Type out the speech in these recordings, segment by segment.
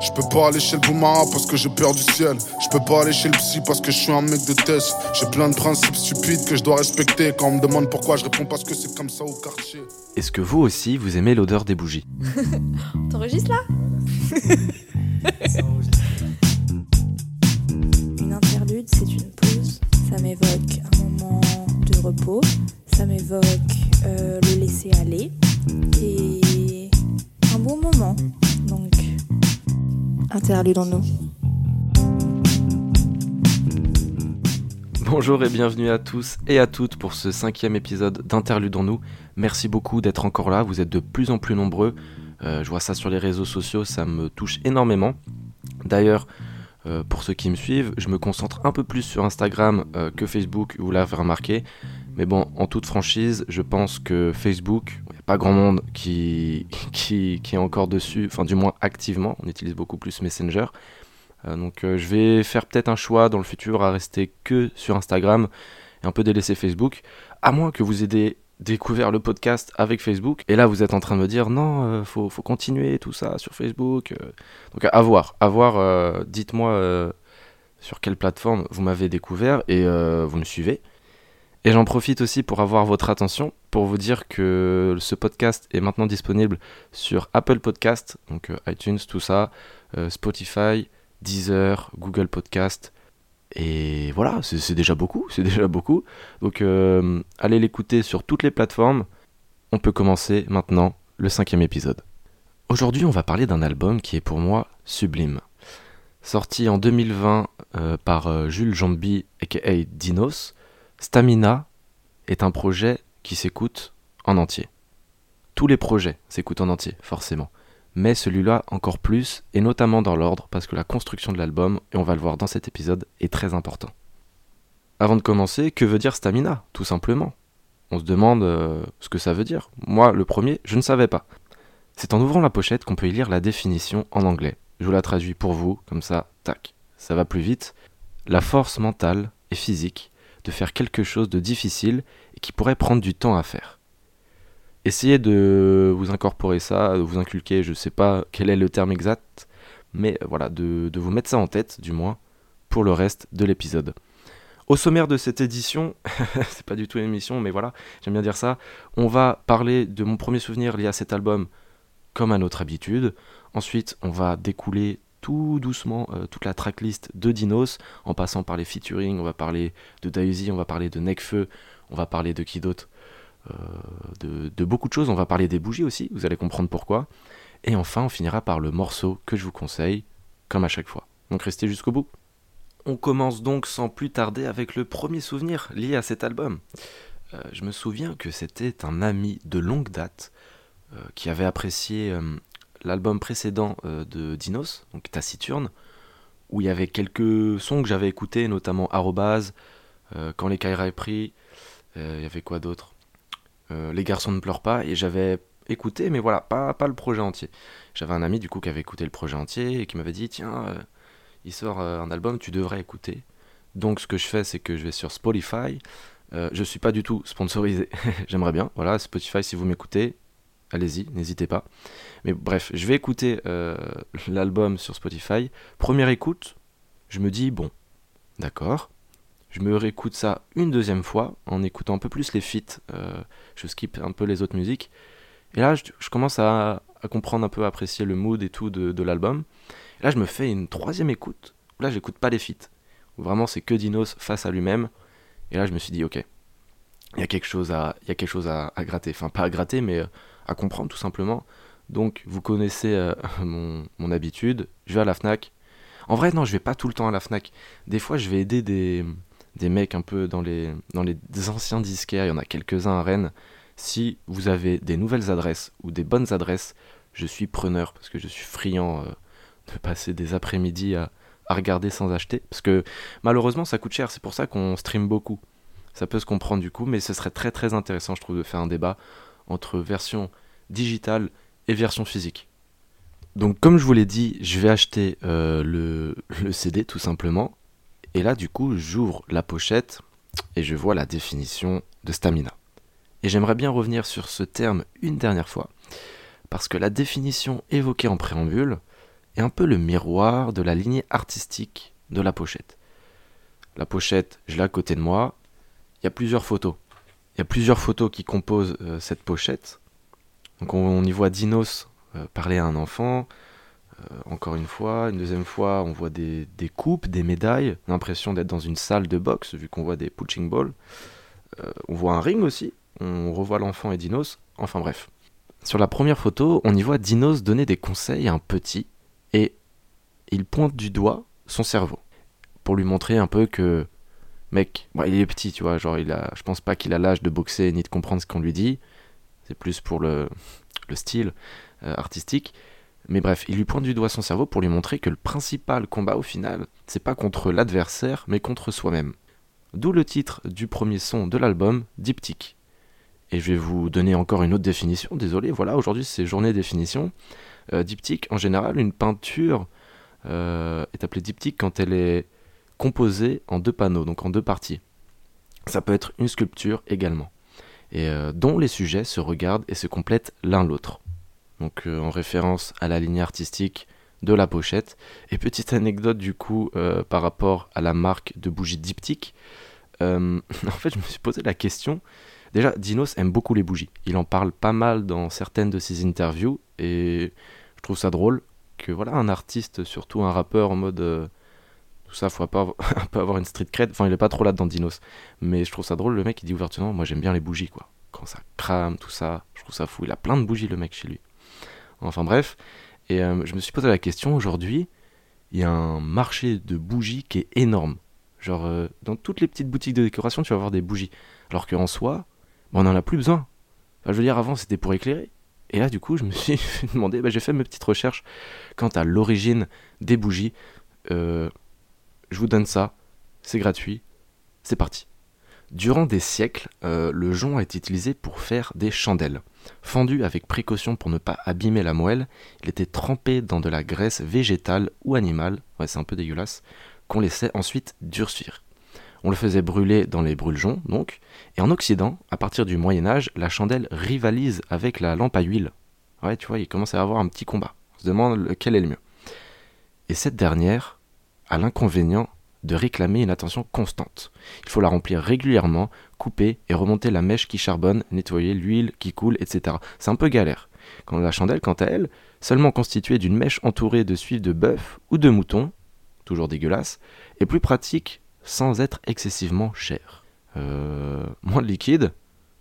Je peux pas aller chez le boumara parce que j'ai peur du ciel. Je peux pas aller chez le psy parce que je suis un mec de test. J'ai plein de principes stupides que je dois respecter. Quand on me demande pourquoi, je réponds parce que c'est comme ça au quartier. Est-ce que vous aussi, vous aimez l'odeur des bougies? T'enregistres là? Bonjour et bienvenue à tous et à toutes pour ce cinquième épisode d'Interludons-nous. Merci beaucoup d'être encore là, vous êtes de plus en plus nombreux. Euh, je vois ça sur les réseaux sociaux, ça me touche énormément. D'ailleurs, euh, pour ceux qui me suivent, je me concentre un peu plus sur Instagram euh, que Facebook, vous l'avez remarqué. Mais bon, en toute franchise, je pense que Facebook, il n'y a pas grand monde qui, qui, est encore dessus, enfin du moins activement, on utilise beaucoup plus Messenger. Euh, donc euh, je vais faire peut-être un choix dans le futur à rester que sur Instagram et un peu délaisser Facebook, à moins que vous ayez découvert le podcast avec Facebook. Et là, vous êtes en train de me dire non, euh, faut, faut continuer tout ça sur Facebook. euh. Donc à voir, à voir. Dites-moi sur quelle plateforme vous m'avez découvert et vous me suivez. Et j'en profite aussi pour avoir votre attention, pour vous dire que ce podcast est maintenant disponible sur Apple Podcast, donc euh, iTunes, tout ça, euh, Spotify, Deezer, Google Podcast. Et voilà, c'est déjà beaucoup, c'est déjà beaucoup. Donc euh, allez l'écouter sur toutes les plateformes. On peut commencer maintenant le cinquième épisode. Aujourd'hui, on va parler d'un album qui est pour moi sublime. Sorti en 2020 euh, par Jules Jambi aka Dinos, Stamina est un projet qui s'écoute en entier. Tous les projets s'écoutent en entier, forcément mais celui-là encore plus, et notamment dans l'ordre, parce que la construction de l'album, et on va le voir dans cet épisode, est très important. Avant de commencer, que veut dire stamina Tout simplement? On se demande euh, ce que ça veut dire. Moi, le premier, je ne savais pas. C'est en ouvrant la pochette qu'on peut y lire la définition en anglais. Je vous la traduis pour vous, comme ça, tac, ça va plus vite. La force mentale et physique de faire quelque chose de difficile et qui pourrait prendre du temps à faire essayez de vous incorporer ça, de vous inculquer, je sais pas quel est le terme exact, mais voilà, de, de vous mettre ça en tête, du moins, pour le reste de l'épisode. Au sommaire de cette édition, c'est pas du tout une émission, mais voilà, j'aime bien dire ça, on va parler de mon premier souvenir lié à cet album, comme à notre habitude. Ensuite, on va découler tout doucement euh, toute la tracklist de Dinos, en passant par les featuring, on va parler de Daisy, on va parler de Necfeu, on va parler de qui d'autre euh, de, beaucoup de choses. On va parler des bougies aussi, vous allez comprendre pourquoi. Et enfin, on finira par le morceau que je vous conseille, comme à chaque fois. Donc restez jusqu'au bout. On commence donc sans plus tarder avec le premier souvenir lié à cet album. Euh, je me souviens que c'était un ami de longue date qui avait apprécié l'album précédent euh, de Dinos, donc Taciturne, où il y avait quelques sons que j'avais écoutés, notamment Arrobase, euh, Quand les Kaira est pris, euh, il y avait quoi d'autre? Les garçons ne pleurent pas, et j'avais écouté, mais voilà, pas, pas le projet entier. J'avais un ami du coup qui avait écouté le projet entier et qui m'avait dit tiens, il sort un album, tu devrais écouter. Donc ce que je fais, c'est que je vais sur Spotify. Euh, je suis pas du tout sponsorisé, j'aimerais bien. Voilà, Spotify, si vous m'écoutez, allez-y, n'hésitez pas. Mais bref, je vais écouter euh, l'album sur Spotify. Première écoute, je me dis bon, d'accord. Je me réécoute ça une deuxième fois en écoutant un peu plus les feats. euh, je skip un peu les autres musiques. Et là, je, commence à, comprendre un peu, à apprécier le mood et tout de, l'album. Là, je me fais une troisième écoute. Là, j'écoute pas les feats. Vraiment, c'est que Dinos face à lui-même. Et là, je me suis dit, ok, il y a quelque chose à, il y à gratter. Enfin, pas à gratter, mais euh, comprendre tout simplement. Donc, vous connaissez euh, mon, mon habitude. Je vais à la Fnac. En vrai, non, je vais pas tout le temps à la Fnac. Des fois, je vais aider des, des mecs un peu dans les, dans les anciens disquaires. Il y en a quelques-uns à Rennes. Si vous avez des nouvelles adresses ou des bonnes adresses, je suis preneur parce que je suis friand euh, de passer des après-midi à, à regarder sans acheter. Parce que malheureusement, ça coûte cher. C'est pour ça qu'on stream beaucoup. Ça peut se comprendre du coup, mais ce serait très très intéressant, je trouve, de faire un débat entre version digitale et version physique. Donc, comme je vous l'ai dit, je vais acheter euh, le, CD tout simplement. Et là, du coup, j'ouvre la pochette et je vois la définition de stamina. Et j'aimerais bien revenir sur ce terme une dernière fois, parce que la définition évoquée en préambule est est un peu le miroir de la lignée artistique de la pochette. La pochette, je l'ai à côté de moi. Il y a plusieurs photos. Il y a plusieurs photos qui composent euh, cette pochette. Donc on, y voit Dinos euh, parler à un enfant. Euh, encore une fois, une deuxième fois, on voit des, coupes, des médailles. L'impression d'être dans une salle de boxe, vu qu'on voit des punching balls. on voit un ring aussi. On revoit l'enfant et Dinos. Enfin bref. Sur la première photo, on y voit Dinos donner des conseils à un petit et il pointe du doigt son cerveau pour lui montrer un peu que mec, il est petit, tu vois, genre il a je pense pas qu'il a l'âge de boxer ni de comprendre ce qu'on lui dit. C'est plus pour le, le style euh, artistique. Mais bref, il lui pointe du doigt son cerveau pour lui montrer que le principal combat au final, c'est pas contre l'adversaire, mais contre soi-même. D'où le titre du premier son de l'album, Diptyque. Et je vais vous donner encore une autre définition. Désolé, voilà, aujourd'hui c'est journée définition. Euh, diptyque, en général, une peinture euh, est appelée diptyque quand elle est composée en deux panneaux, donc en deux parties. Ça peut être une sculpture également, et euh, dont les sujets se regardent et se complètent l'un l'autre. Donc en référence à la ligne artistique de la pochette. Et petite anecdote du coup par rapport à la marque de bougies diptyque. en fait, je me suis posé la question Déjà, Dinos aime beaucoup les bougies. Il en parle pas mal dans certaines de ses interviews et je trouve ça drôle que voilà un artiste, surtout un rappeur en mode euh, tout ça, faut pas peu avoir une street cred. Enfin, il est pas trop là dans Dinos, mais je trouve ça drôle. Le mec, il dit ouvertement, moi j'aime bien les bougies quoi. Quand ça crame, tout ça, je trouve ça fou. Il a plein de bougies le mec chez lui. Enfin bref, et euh, je me suis posé la question aujourd'hui. Il y a un marché de bougies qui est énorme. Genre, euh, dans toutes les petites boutiques de décoration, tu vas avoir des bougies. Alors qu'en soi, on n'en a plus besoin. je veux dire, avant, c'était pour éclairer. Et là, du coup, je me suis demandé, bah, j'ai fait mes petites recherches quant à l'origine des bougies. Euh, je vous donne ça, c'est gratuit, c'est parti. Durant des siècles, euh, le jonc a été utilisé pour faire des chandelles. Fendu avec précaution pour ne pas abîmer la moelle, il était trempé dans de la graisse végétale ou animale, ouais c'est un peu dégueulasse, qu'on laissait ensuite durcir. On le faisait brûler dans les brûle-joncs, donc. Et en Occident, à partir du Moyen Âge, la chandelle rivalise avec la lampe à huile. Ouais, tu vois, il commence à y avoir un petit combat. On se demande lequel est le mieux. Et cette dernière a l'inconvénient de réclamer une attention constante. Il faut la remplir régulièrement, couper et remonter la mèche qui charbonne, nettoyer l'huile qui coule, etc. C'est un peu galère. Quand la chandelle, quant à elle, seulement constituée d'une mèche entourée de suif de bœuf ou de mouton, toujours dégueulasse, est plus pratique sans être excessivement cher. Euh, moins de liquide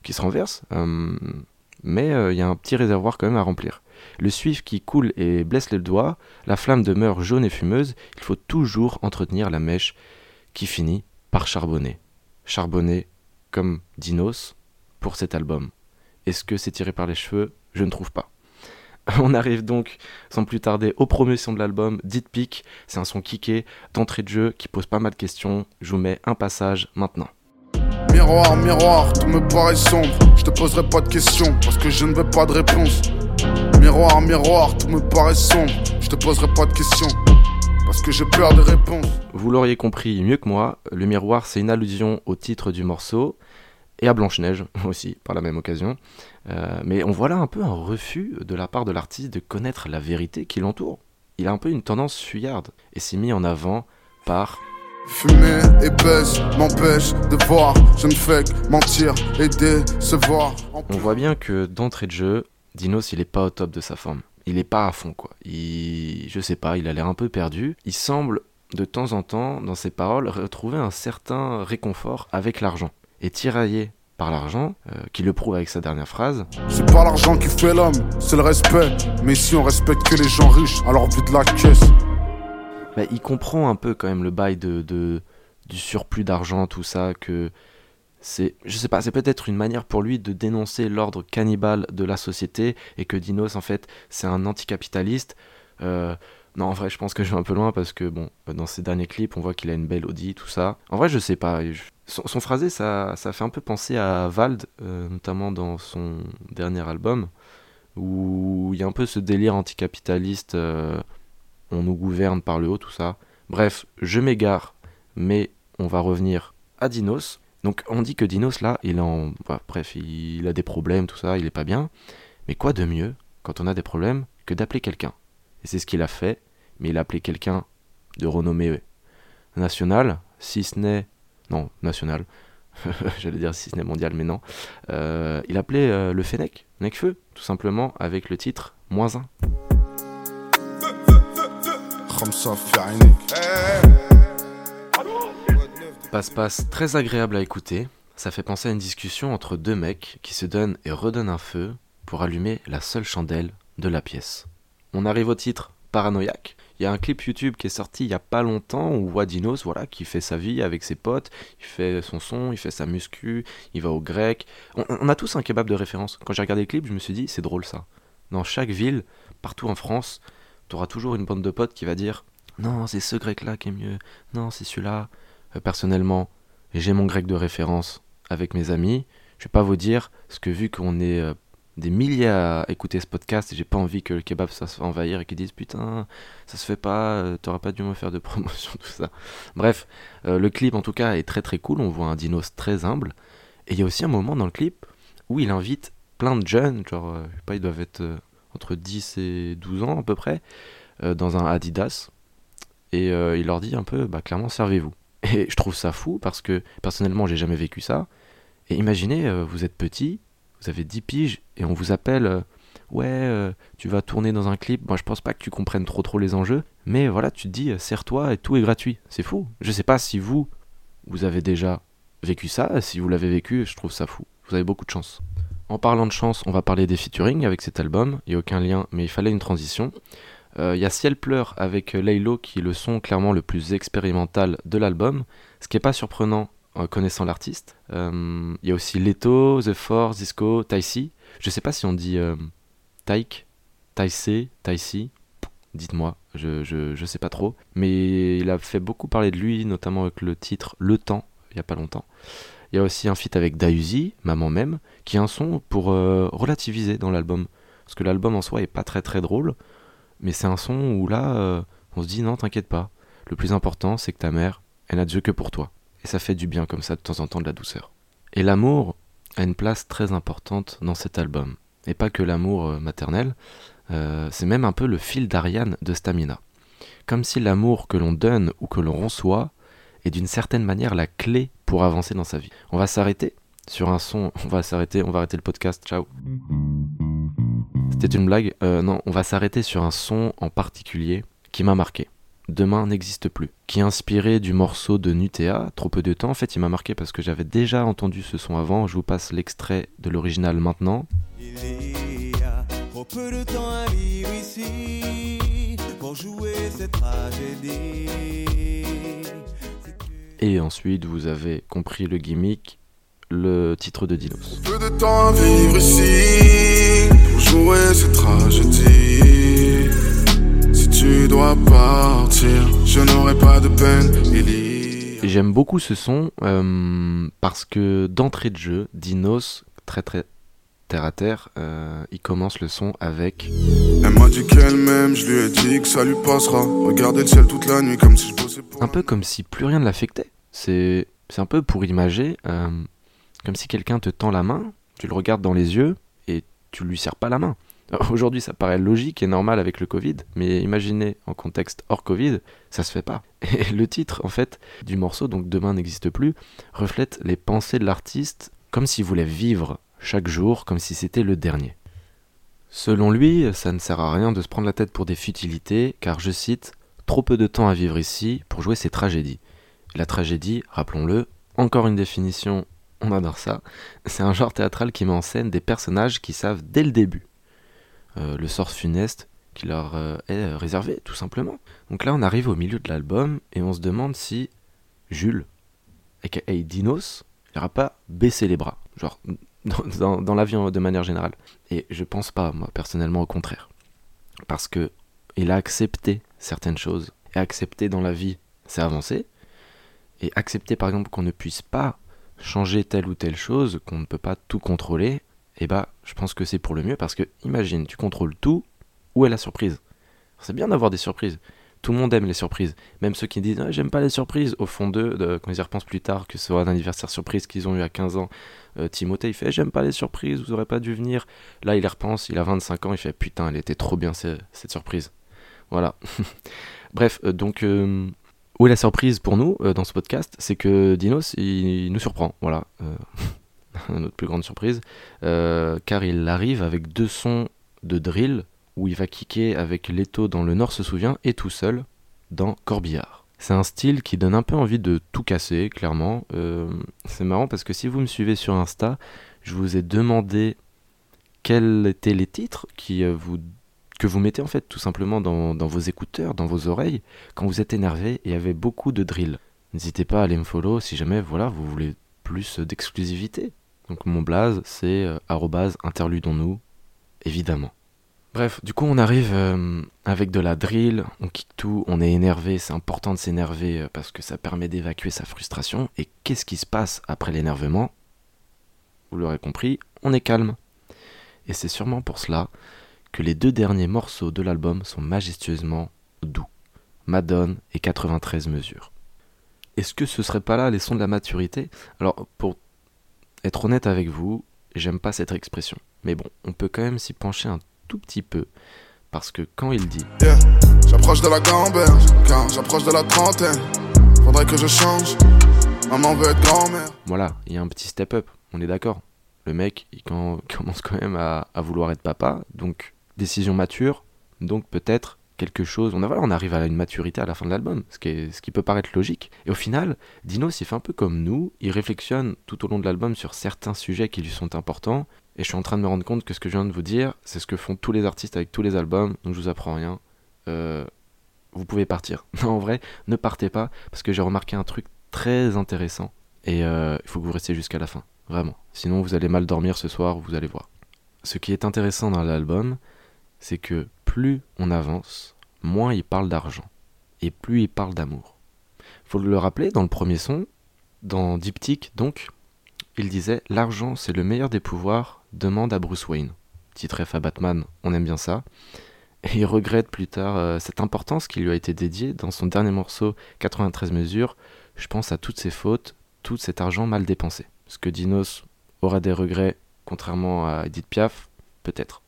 qui se renverse, euh, mais il euh, y a un petit réservoir quand même à remplir. Le suif qui coule et blesse les doigts, la flamme demeure jaune et fumeuse, il faut toujours entretenir la mèche qui finit par charbonner. Charbonner comme Dinos pour cet album. Est-ce que c'est tiré par les cheveux? Je ne trouve pas. On arrive donc sans plus tarder aux promotions de l'album, Dit Pic. C'est un son kické, d'entrée de jeu, qui pose pas mal de questions. Je vous mets un passage maintenant. Miroir, miroir, tout me paraît sombre. Je te poserai pas de questions parce que je ne veux pas de réponse. Miroir, miroir, tout me paraît sombre. Je te poserai pas de questions parce que j'ai peur de réponses. Vous l'auriez compris mieux que moi, le miroir c'est une allusion au titre du morceau et à Blanche-Neige aussi, par la même occasion. Euh, mais on voit là un peu un refus de la part de l'artiste de connaître la vérité qui l'entoure. Il a un peu une tendance fuyarde et s'est mis en avant par Fumer et baisse m'empêche de voir, je ne fais que mentir et décevoir. On voit bien que d'entrée de jeu, Dinos il est pas au top de sa forme. Il est pas à fond quoi. Il, je sais pas, il a l'air un peu perdu. Il semble de temps en temps, dans ses paroles, retrouver un certain réconfort avec l'argent est tiraillé par l'argent, euh, qui le prouve avec sa dernière phrase. C'est pas l'argent qui fait l'homme, c'est le respect. Mais si on respecte que les gens riches, alors vu de la caisse. Bah, il comprend un peu quand même le bail de, de du surplus d'argent, tout ça, que c'est, je sais pas, c'est peut-être une manière pour lui de dénoncer l'ordre cannibale de la société et que Dinos en fait c'est un anticapitaliste. Euh, non, en vrai, je pense que je vais un peu loin parce que bon, dans ses derniers clips, on voit qu'il a une belle Audi, tout ça. En vrai, je sais pas. Son, phrasé, ça, ça fait un peu penser à Vald, euh, notamment dans son dernier album, où il y a un peu ce délire anticapitaliste, euh, on nous gouverne par le haut, tout ça. Bref, je m'égare, mais on va revenir à Dinos. Donc on dit que Dinos là, il en, bref, il a des problèmes, tout ça, il est pas bien. Mais quoi de mieux quand on a des problèmes que d'appeler quelqu'un? Et c'est ce qu'il a fait. mais il a appelé quelqu'un de renommée nationale, si ce n'est... Non, national. J'allais dire si ce n'est mondial, mais non. Euh, il appelait euh, le Fennec, Necfeu, tout simplement, avec le titre Moins 1. Passe-passe très agréable à écouter. Ça fait penser à une discussion entre deux mecs qui se donnent et redonnent un feu pour allumer la seule chandelle de la pièce. On arrive au titre Paranoïaque. Il y a un clip YouTube qui est sorti il y a pas longtemps où voit Dinos, voilà, qui fait sa vie avec ses potes, il fait son son, il fait sa muscu, il va au grec. On, a tous un kebab de référence. Quand j'ai regardé le clip, je me suis dit, c'est drôle ça. Dans chaque ville, partout en France, tu auras toujours une bande de potes qui va dire Non, c'est ce grec-là qui est mieux. Non, c'est celui-là. Euh, personnellement, j'ai mon grec de référence avec mes amis. Je vais pas vous dire, ce que vu qu'on est euh, des milliers à écouter ce podcast j'ai pas envie que le kebab ça se envahir et qu'ils disent putain ça se fait pas euh, t'auras pas dû me faire de promotion tout ça bref le clip en tout cas est très très cool on voit un dinos très humble et il y a aussi un moment dans le clip où il invite plein de jeunes genre je sais pas ils doivent être entre 10 et 12 ans à peu près, dans un Adidas. Et il leur dit un peu, bah, clairement, servez-vous. Et je trouve ça fou parce que personnellement, j'ai jamais vécu ça. Et imaginez, euh, vous êtes petit, vous avez 10 piges, et on vous appelle, ouais, tu vas tourner dans un clip. Moi, je pense pas que tu comprennes trop trop les enjeux, mais voilà, tu te dis, sers-toi et tout est gratuit. C'est fou. Je sais pas si vous, vous avez déjà vécu ça. Si vous l'avez vécu, je trouve ça fou. Vous avez beaucoup de chance. En parlant de chance, on va parler des featuring avec cet album. Il n'y a aucun lien, mais il fallait une transition. Euh, il y a Ciel pleure avec Laylo qui est le son clairement le plus expérimental de l'album, ce qui n'est pas surprenant en connaissant l'artiste. Euh, il y a aussi Leto, The Force, Disco, Taisi. Je ne sais pas si on dit euh, Taik, Taisé, Taisi. Dites-moi, je, je, je sais pas trop. Mais il a fait beaucoup parler de lui, notamment avec le titre Le Temps, il n'y a pas longtemps. Il y a aussi un feat avec Dayuzi, Maman même, qui est un son pour euh, relativiser dans l'album. Parce que l'album en soi est pas très très drôle, mais c'est un son où là, euh, on se dit non, t'inquiète pas. Le plus important, c'est que ta mère, elle n'a Dieu que pour toi. Et ça fait du bien comme ça de temps en temps de la douceur. Et l'amour a une place très importante dans cet album. Et pas que l'amour euh, maternel, c'est même un peu le fil d'Ariane de Stamina. Comme si l'amour que l'on donne ou que l'on reçoit est d'une certaine manière la clé pour avancer dans sa vie. On va s'arrêter sur un son, on va s'arrêter, on va arrêter le podcast, ciao. C'était une blague euh, Non, on va s'arrêter sur un son en particulier qui m'a marqué. Demain n'existe plus, qui est inspiré du morceau de Nutea, trop peu de temps. En fait, il m'a marqué parce que j'avais déjà entendu ce son avant. Je vous passe l'extrait de l'original maintenant. Il y a trop peu de temps à vivre ici pour jouer cette tragédie. Et ensuite, vous avez compris le gimmick, le titre de Dinos. Peu de temps à vivre ici pour jouer cette tragédie. Si tu dois partir, je n'aurai pas de peine. J'aime beaucoup ce son euh, parce que d'entrée de jeu, Dinos, très très terre à terre, euh, il commence le son avec. Elle m'a dit qu'elle m'aime, je lui ai dit que ça lui passera. Regardez le ciel toute la nuit comme si je bossais pour. Un peu comme si plus rien ne l'affectait. C'est un peu pour imager, euh, comme si quelqu'un te tend la main, tu le regardes dans les yeux tu lui serres pas la main. Aujourd'hui, ça paraît logique et normal avec le Covid, mais imaginez en contexte hors Covid, ça se fait pas. Et le titre, en fait, du morceau, donc Demain n'existe plus, reflète les pensées de l'artiste comme s'il voulait vivre chaque jour comme si c'était le dernier. Selon lui, ça ne sert à rien de se prendre la tête pour des futilités, car je cite, trop peu de temps à vivre ici pour jouer ces tragédies. La tragédie, rappelons-le, encore une définition, on adore ça, c'est un genre théâtral qui met en scène des personnages qui savent dès le début euh, le sort funeste qui leur euh, est réservé, tout simplement. Donc là, on arrive au milieu de l'album et on se demande si Jules, aka Dinos, n'aura pas baissé les bras, genre dans, dans, l'avion de manière générale. Et je pense pas, moi, personnellement, au contraire. Parce que il a accepté certaines choses. Et accepter dans la vie, c'est avancer et accepter par exemple qu'on ne puisse pas changer telle ou telle chose, qu'on ne peut pas tout contrôler, et eh bah je pense que c'est pour le mieux parce que imagine, tu contrôles tout, où est la surprise? C'est bien d'avoir des surprises. Tout le monde aime les surprises. Même ceux qui disent ah, j'aime pas les surprises, au fond d'eux, quand ils y repensent plus tard, que ce soit un anniversaire surprise qu'ils ont eu à 15 ans, euh, Timothée il fait j'aime pas les surprises, vous aurez pas dû venir. Là il y repense, il a 25 ans, il fait putain, elle était trop bien cette surprise. Voilà. Bref, euh, donc, euh, où la surprise pour nous euh, dans ce podcast C'est que Dinos, il, nous surprend. Voilà. notre plus grande surprise. car il arrive avec deux sons de drill où il va kicker avec Leto dans Le Nord se souvient et tout seul dans Corbillard. C'est un style qui donne un peu envie de tout casser, clairement. c'est marrant parce que si vous me suivez sur Insta, je vous ai demandé quels étaient les titres qui vous que vous mettez en fait tout simplement dans, vos écouteurs, dans vos oreilles, quand vous êtes énervé et avez beaucoup de drill. N'hésitez pas à aller me follow si jamais voilà, vous voulez plus d'exclusivité. Donc mon blaze c'est euh, interludons-nous, évidemment. Bref, du coup on arrive euh, avec de la drill, on kick tout, on est énervé, c'est important de s'énerver euh, parce que ça permet d'évacuer sa frustration. Et qu'est-ce qui se passe après l'énervement? Vous l'aurez compris, on est calme. Et c'est sûrement pour cela que les deux derniers morceaux de l'album sont majestueusement doux. Madone et 93 mesures. Est-ce que ce serait pas là les sons de la maturité? Alors, pour être honnête avec vous, j'aime pas cette expression. Mais bon, on peut quand même s'y pencher un tout petit peu. Parce que quand il dit J'approche de la gamberge, quand j'approche de la trentaine, faudrait que je change. Maman veut être grand-mère. Voilà, il y a un petit step up, on est d'accord. Le mec, il commence quand même à, à vouloir être papa, donc décision mature, donc peut-être quelque chose. On, a, voilà, on arrive à une maturité à la fin de l'album, ce, qui ce qui peut paraître logique. Et au final, Dinos, il fait un peu comme nous, il réflexionne tout au long de l'album sur certains sujets qui lui sont importants. Et je suis en train de me rendre compte que ce que je viens de vous dire, c'est ce que font tous les artistes avec tous les albums, donc je vous apprends rien. Euh, vous pouvez partir. Non, en vrai, ne partez pas, parce que j'ai remarqué un truc très intéressant. Et euh, il faut que vous restiez jusqu'à la fin, vraiment. Sinon, vous allez mal dormir ce soir, vous allez voir. Ce qui est intéressant dans l'album, c'est que plus on avance, moins il parle d'argent, et plus il parle d'amour. Faut le rappeler, dans le premier son, dans Diptyque donc, il disait L'argent c'est le meilleur des pouvoirs, demande à Bruce Wayne. Titre F à Batman, on aime bien ça. Et il regrette plus tard euh, cette importance qui lui a été dédiée dans son dernier morceau 93 mesures. Je pense à toutes ses fautes, tout cet argent mal dépensé. Est-ce que Dinos aura des regrets, contrairement à Edith Piaf Peut-être.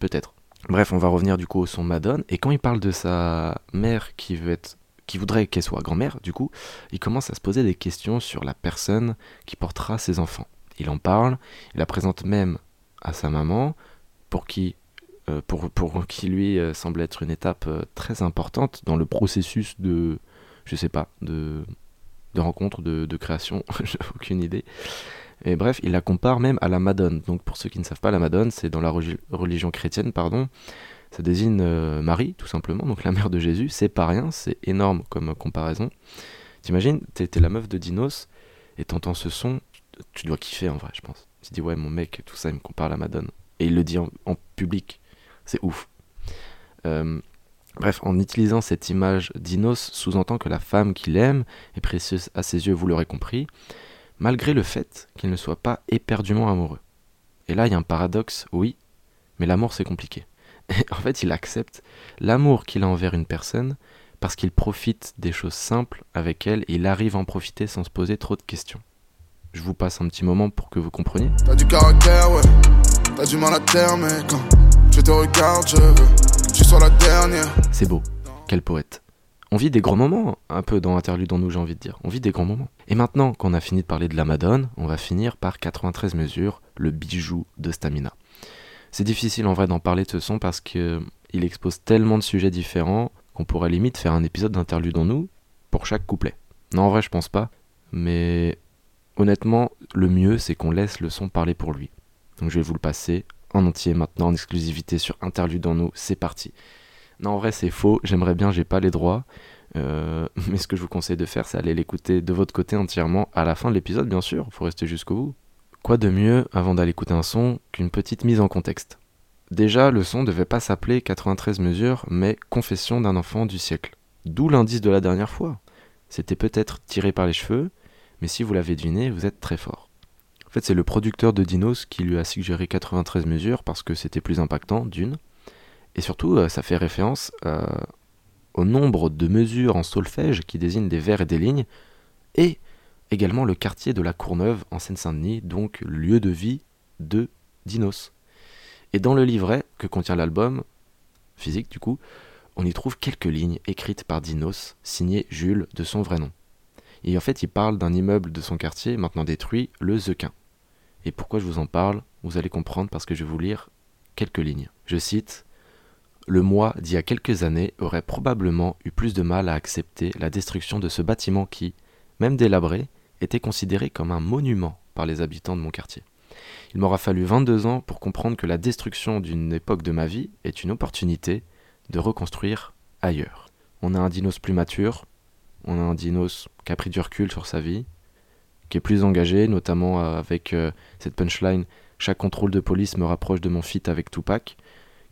Peut-être. Bref, on va revenir du coup au son Madone. Et quand il parle de sa mère qui voudrait qu'elle soit grand-mère, du coup, il commence à se poser des questions sur la personne qui portera ses enfants. Il en parle, il la présente même à sa maman, pour qui, euh, qui lui euh, semble être une étape euh, très importante dans le processus de, je sais pas, de, de rencontre, de, de création, j'ai aucune idée. Et bref, il la compare même à la Madone. Donc pour ceux qui ne savent pas, la Madone, c'est dans la religion chrétienne, pardon, ça désigne euh, Marie, tout simplement, donc la mère de Jésus. C'est pas rien, c'est énorme comme comparaison. T'imagines, t'es la meuf de Dinos et t'entends ce son, tu dois kiffer en vrai, je pense. Tu dis ouais, mon mec, tout ça, il me compare à la Madone. Et il le dit en, public. C'est ouf. Euh, bref, en utilisant cette image, Dinos sous-entend que la femme qu'il aime est précieuse à ses yeux, vous l'aurez compris malgré le fait qu'il ne soit pas éperdument amoureux. Et là, il y a un paradoxe, oui, mais l'amour c'est compliqué. en fait, il accepte l'amour qu'il a envers une personne parce qu'il profite des choses simples avec elle et il arrive à en profiter sans se poser trop de questions. Je vous passe un petit moment pour que vous compreniez. T'as du caractère, ouais. T'as du mal à terre, mais quand je te regarde, je veux que tu sois la dernière. C'est beau. Quel poète on vit des grands moments, un peu dans Interlude en nous, j'ai envie de dire. On vit des grands moments. Et maintenant qu'on a fini de parler de la Madone, on va finir par 93 mesures, le bijou de Stamina. C'est difficile en vrai d'en parler de ce son parce qu'il expose tellement de sujets différents qu'on pourrait limite faire un épisode d'Interlude en nous pour chaque couplet. Non, en vrai, je pense pas. Mais honnêtement, le mieux, c'est qu'on laisse le son parler pour lui. Donc je vais vous le passer en entier maintenant, en exclusivité sur Interlude en nous. C'est parti. Non, en vrai, c'est faux. J'aimerais bien, j'ai pas les droits. Euh, mais ce que je vous conseille de faire, c'est aller l'écouter de votre côté entièrement à la fin de l'épisode, bien sûr. Faut rester jusqu'au bout. Quoi de mieux avant d'aller écouter un son qu'une petite mise en contexte? Déjà, le son devait pas s'appeler 93 mesures, mais Confession d'un enfant du siècle. D'où l'indice de la dernière fois. C'était peut-être tiré par les cheveux, mais si vous l'avez deviné, vous êtes très fort. En fait, c'est le producteur de Dinos qui lui a suggéré 93 mesures parce que c'était plus impactant, d'une. Et surtout, euh, ça fait référence euh, au nombre de mesures en solfège qui désignent des vers et des lignes, et également le quartier de la Courneuve en Seine-Saint-Denis, donc lieu de vie de Dinos. Et dans le livret que contient l'album, physique du coup, on y trouve quelques lignes écrites par Dinos, signées Jules de son vrai nom. Et en fait, il parle d'un immeuble de son quartier, maintenant détruit, le Zequin. Et pourquoi je vous en parle Vous allez comprendre parce que je vais vous lire quelques lignes. Je cite Le moi d'il y a quelques années aurait probablement eu plus de mal à accepter la destruction de ce bâtiment qui, même délabré, était considéré comme un monument par les habitants de mon quartier. Il m'aura fallu 22 ans pour comprendre que la destruction d'une époque de ma vie est une opportunité de reconstruire ailleurs. On a un dinos plus mature, on a un dinos qui a pris du recul sur sa vie, qui est plus engagé, notamment avec euh, cette punchline Chaque contrôle de police me rapproche de mon feat avec Tupac,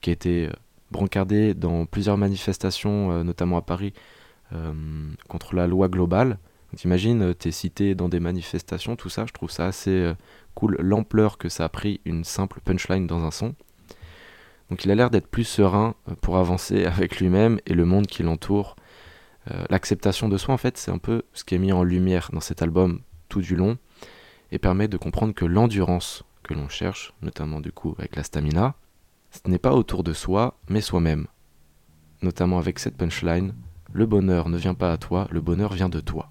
qui été euh, brancardé dans plusieurs manifestations, euh, notamment à Paris, contre la loi globale. T'imagines, t'es cité dans des manifestations, tout ça, je trouve ça assez cool, l'ampleur que ça a pris une simple punchline dans un son. Donc il a l'air d'être plus serein pour avancer avec lui-même et le monde qui l'entoure. L'acceptation de soi, en fait, c'est un peu ce qui est mis en lumière dans cet album tout du long et permet de comprendre que l'endurance que l'on cherche, notamment du coup avec la stamina, n'est pas autour de soi, mais soi-même. Notamment avec cette punchline, le bonheur ne vient pas à toi, le bonheur vient de toi.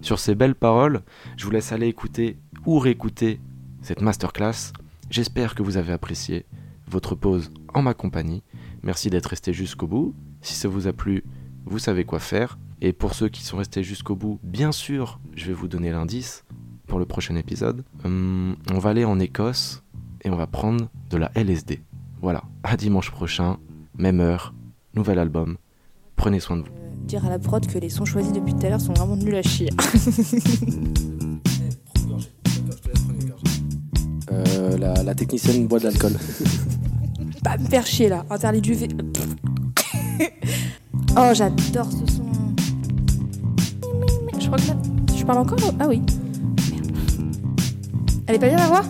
Sur ces belles paroles, je vous laisse aller écouter ou réécouter cette masterclass. J'espère que vous avez apprécié votre pause en ma compagnie. Merci d'être resté jusqu'au bout. Si ça vous a plu, vous savez quoi faire. Et pour ceux qui sont restés jusqu'au bout, bien sûr, je vais vous donner l'indice pour le prochain épisode. Hum, on va aller en Écosse et on va prendre de la LSD. Voilà, à dimanche prochain, même heure, nouvel album. Prenez soin de vous. Euh, dire à la prod que les sons choisis depuis tout à l'heure sont vraiment nuls à chier. Euh, la, la, technicienne boit de l'alcool. Pas me faire chier là, interdit du V. oh, j'adore ce son. Je crois que là. Je parle encore? Ah oui. Merde. Elle est pas bien à voir